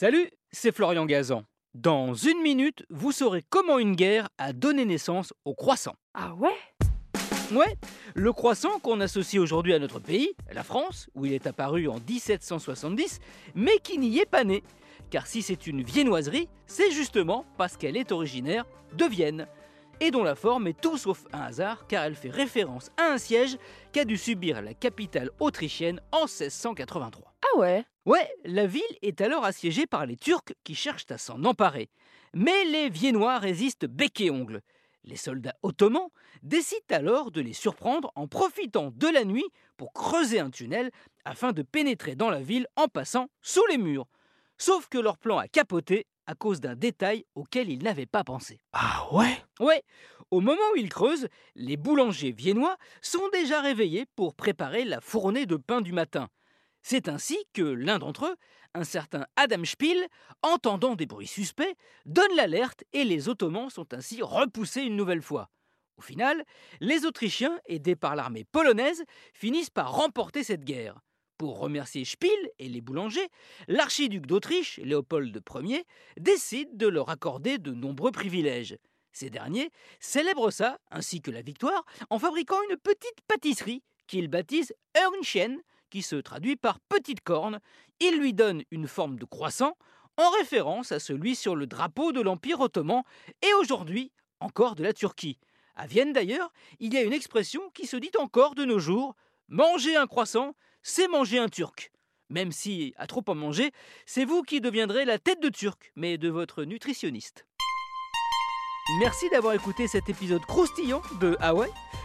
Salut, c'est Florian Gazan. Dans une minute, vous saurez comment une guerre a donné naissance au croissant. Ah ouais? Ouais, le croissant qu'on associe aujourd'hui à notre pays, la France, où il est apparu en 1770, mais qui n'y est pas né. Car si c'est une viennoiserie, c'est justement parce qu'elle est originaire de Vienne. Et dont la forme est tout sauf un hasard, car elle fait référence à un siège qu'a dû subir la capitale autrichienne en 1683. Ah ouais? Ouais, la ville est alors assiégée par les Turcs qui cherchent à s'en emparer. Mais les Viennois résistent bec et ongle. Les soldats ottomans décident alors de les surprendre en profitant de la nuit pour creuser un tunnel afin de pénétrer dans la ville en passant sous les murs. Sauf que leur plan a capoté à cause d'un détail auquel ils n'avaient pas pensé. Ah ouais? Ouais, au moment où ils creusent, les boulangers viennois sont déjà réveillés pour préparer la fournée de pain du matin. C'est ainsi que l'un d'entre eux, un certain Adam Spiel, entendant des bruits suspects, donne l'alerte et les Ottomans sont ainsi repoussés une nouvelle fois. Au final, les Autrichiens, aidés par l'armée polonaise, finissent par remporter cette guerre. Pour remercier Spiel et les boulangers, l'archiduc d'Autriche, Léopold Ier, décide de leur accorder de nombreux privilèges. Ces derniers célèbrent ça, ainsi que la victoire, en fabriquant une petite pâtisserie qu'ils baptisent Hörnchen, qui se traduit par petite corne. Ils lui donnent une forme de croissant, en référence à celui sur le drapeau de l'Empire ottoman et aujourd'hui encore de la Turquie. À Vienne d'ailleurs, il y a une expression qui se dit encore de nos jours manger un croissant, c'est manger un turc. Même si, à trop en manger, c'est vous qui deviendrez la tête de turc, mais de votre nutritionniste. Merci d'avoir écouté cet épisode croustillant de Hawaii.